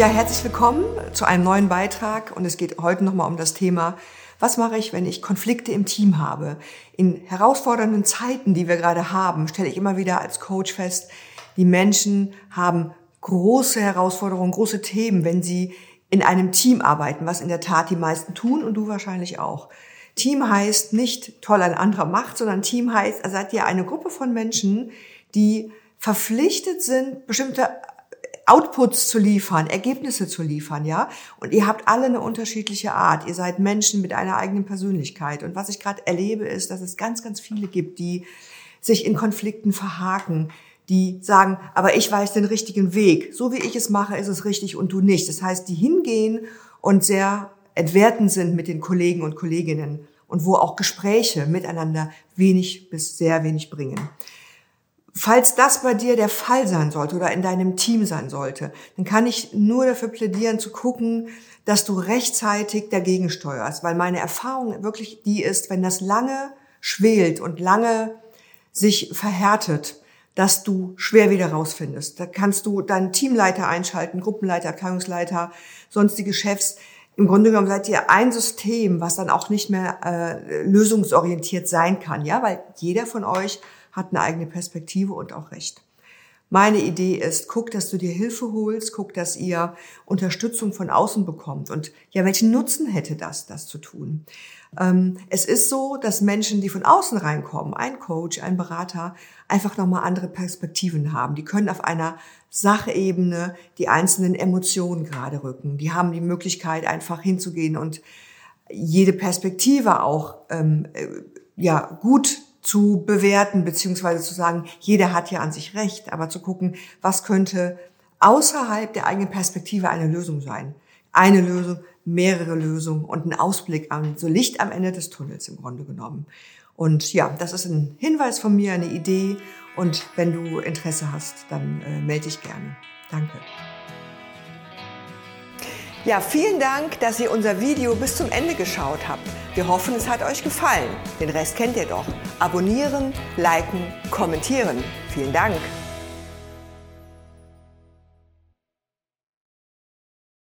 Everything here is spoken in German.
Ja, herzlich willkommen zu einem neuen Beitrag und es geht heute nochmal um das Thema, was mache ich, wenn ich Konflikte im Team habe? In herausfordernden Zeiten, die wir gerade haben, stelle ich immer wieder als Coach fest, die Menschen haben große Herausforderungen, große Themen, wenn sie in einem Team arbeiten, was in der Tat die meisten tun und du wahrscheinlich auch. Team heißt nicht toll ein anderer macht, sondern Team heißt, also seid ihr eine Gruppe von Menschen, die verpflichtet sind, bestimmte Outputs zu liefern, Ergebnisse zu liefern, ja. Und ihr habt alle eine unterschiedliche Art. Ihr seid Menschen mit einer eigenen Persönlichkeit. Und was ich gerade erlebe, ist, dass es ganz, ganz viele gibt, die sich in Konflikten verhaken, die sagen, aber ich weiß den richtigen Weg. So wie ich es mache, ist es richtig und du nicht. Das heißt, die hingehen und sehr entwertend sind mit den Kollegen und Kolleginnen und wo auch Gespräche miteinander wenig bis sehr wenig bringen. Falls das bei dir der Fall sein sollte oder in deinem Team sein sollte, dann kann ich nur dafür plädieren zu gucken, dass du rechtzeitig dagegen steuerst, weil meine Erfahrung wirklich die ist, wenn das lange schwelt und lange sich verhärtet, dass du schwer wieder rausfindest. Da kannst du deinen Teamleiter einschalten, Gruppenleiter, Abteilungsleiter, sonstige Chefs. Im Grunde genommen seid ihr ein System, was dann auch nicht mehr äh, lösungsorientiert sein kann, ja, weil jeder von euch hat eine eigene Perspektive und auch Recht. Meine Idee ist, guck, dass du dir Hilfe holst, guck, dass ihr Unterstützung von außen bekommt. Und ja, welchen Nutzen hätte das, das zu tun? Ähm, es ist so, dass Menschen, die von außen reinkommen, ein Coach, ein Berater, einfach nochmal andere Perspektiven haben. Die können auf einer Sachebene die einzelnen Emotionen gerade rücken. Die haben die Möglichkeit, einfach hinzugehen und jede Perspektive auch ähm, äh, ja gut zu bewerten, beziehungsweise zu sagen, jeder hat ja an sich recht, aber zu gucken, was könnte außerhalb der eigenen Perspektive eine Lösung sein. Eine Lösung, mehrere Lösungen und ein Ausblick an so Licht am Ende des Tunnels im Grunde genommen. Und ja, das ist ein Hinweis von mir, eine Idee. Und wenn du Interesse hast, dann äh, melde dich gerne. Danke. Ja, vielen Dank, dass ihr unser Video bis zum Ende geschaut habt. Wir hoffen, es hat euch gefallen. Den Rest kennt ihr doch. Abonnieren, liken, kommentieren. Vielen Dank.